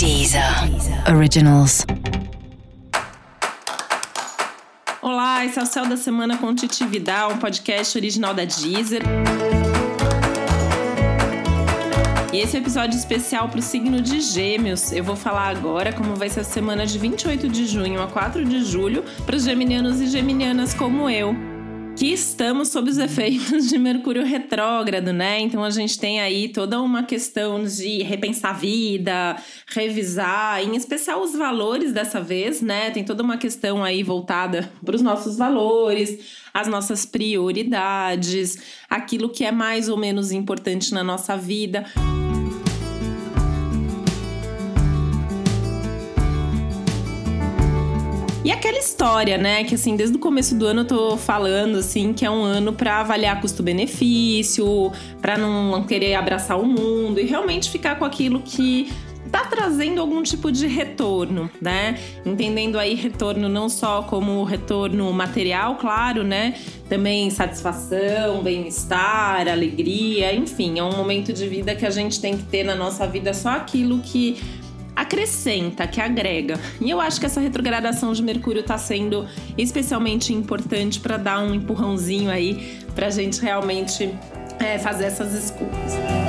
Deezer Originals. Olá, esse é o Céu da Semana com Titi Vidal, um podcast original da Deezer. E esse é um episódio especial para o signo de Gêmeos. Eu vou falar agora como vai ser a semana de 28 de junho a 4 de julho para os geminianos e geminianas como eu que estamos sob os efeitos de Mercúrio retrógrado, né? Então a gente tem aí toda uma questão de repensar a vida, revisar, em especial os valores dessa vez, né? Tem toda uma questão aí voltada para os nossos valores, as nossas prioridades, aquilo que é mais ou menos importante na nossa vida. E aquela história, né, que assim, desde o começo do ano eu tô falando assim, que é um ano para avaliar custo-benefício, para não querer abraçar o mundo e realmente ficar com aquilo que tá trazendo algum tipo de retorno, né? Entendendo aí retorno não só como retorno material, claro, né? Também satisfação, bem-estar, alegria, enfim, é um momento de vida que a gente tem que ter na nossa vida só aquilo que acrescenta, que agrega. E eu acho que essa retrogradação de Mercúrio está sendo especialmente importante para dar um empurrãozinho aí para a gente realmente é, fazer essas escolhas.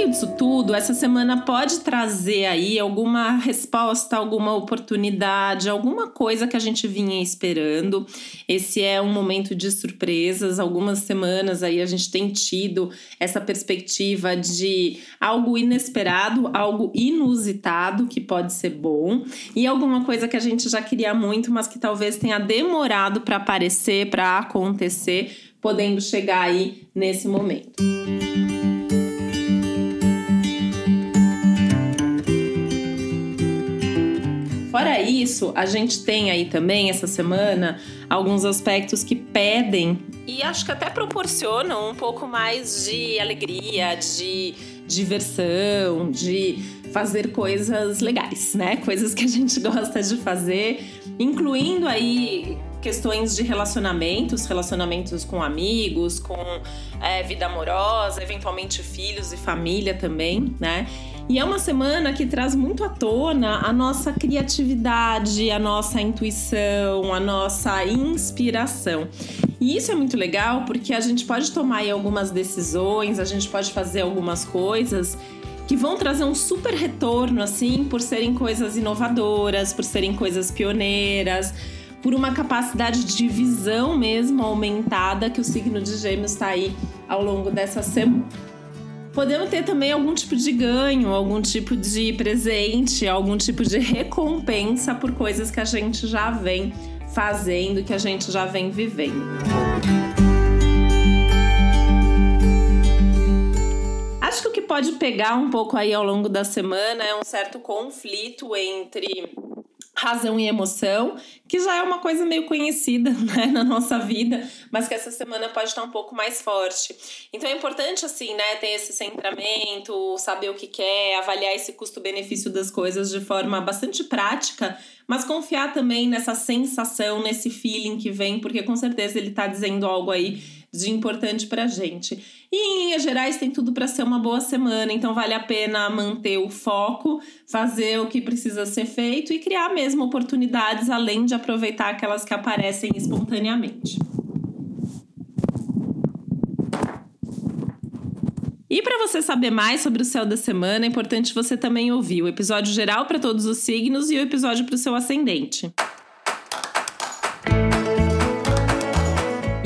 Meio disso tudo, essa semana pode trazer aí alguma resposta, alguma oportunidade, alguma coisa que a gente vinha esperando. Esse é um momento de surpresas. Algumas semanas aí a gente tem tido essa perspectiva de algo inesperado, algo inusitado que pode ser bom e alguma coisa que a gente já queria muito, mas que talvez tenha demorado para aparecer, para acontecer, podendo chegar aí nesse momento. Fora isso, a gente tem aí também essa semana alguns aspectos que pedem e acho que até proporcionam um pouco mais de alegria, de diversão, de fazer coisas legais, né? Coisas que a gente gosta de fazer, incluindo aí questões de relacionamentos, relacionamentos com amigos, com é, vida amorosa, eventualmente filhos e família também, né? E é uma semana que traz muito à tona a nossa criatividade, a nossa intuição, a nossa inspiração. E isso é muito legal porque a gente pode tomar algumas decisões, a gente pode fazer algumas coisas que vão trazer um super retorno, assim, por serem coisas inovadoras, por serem coisas pioneiras, por uma capacidade de visão mesmo aumentada que o signo de Gêmeos está aí ao longo dessa semana. Podemos ter também algum tipo de ganho, algum tipo de presente, algum tipo de recompensa por coisas que a gente já vem fazendo, que a gente já vem vivendo. Acho que o que pode pegar um pouco aí ao longo da semana é um certo conflito entre razão e emoção, que já é uma coisa meio conhecida né, na nossa vida, mas que essa semana pode estar um pouco mais forte. Então é importante, assim, né, ter esse centramento, saber o que quer, avaliar esse custo-benefício das coisas de forma bastante prática, mas confiar também nessa sensação, nesse feeling que vem, porque com certeza ele está dizendo algo aí de importante para gente. E em linhas gerais tem tudo para ser uma boa semana, então vale a pena manter o foco, fazer o que precisa ser feito e criar mesmo oportunidades além de aproveitar aquelas que aparecem espontaneamente. E para você saber mais sobre o céu da semana, é importante você também ouvir o episódio geral para todos os signos e o episódio para o seu ascendente.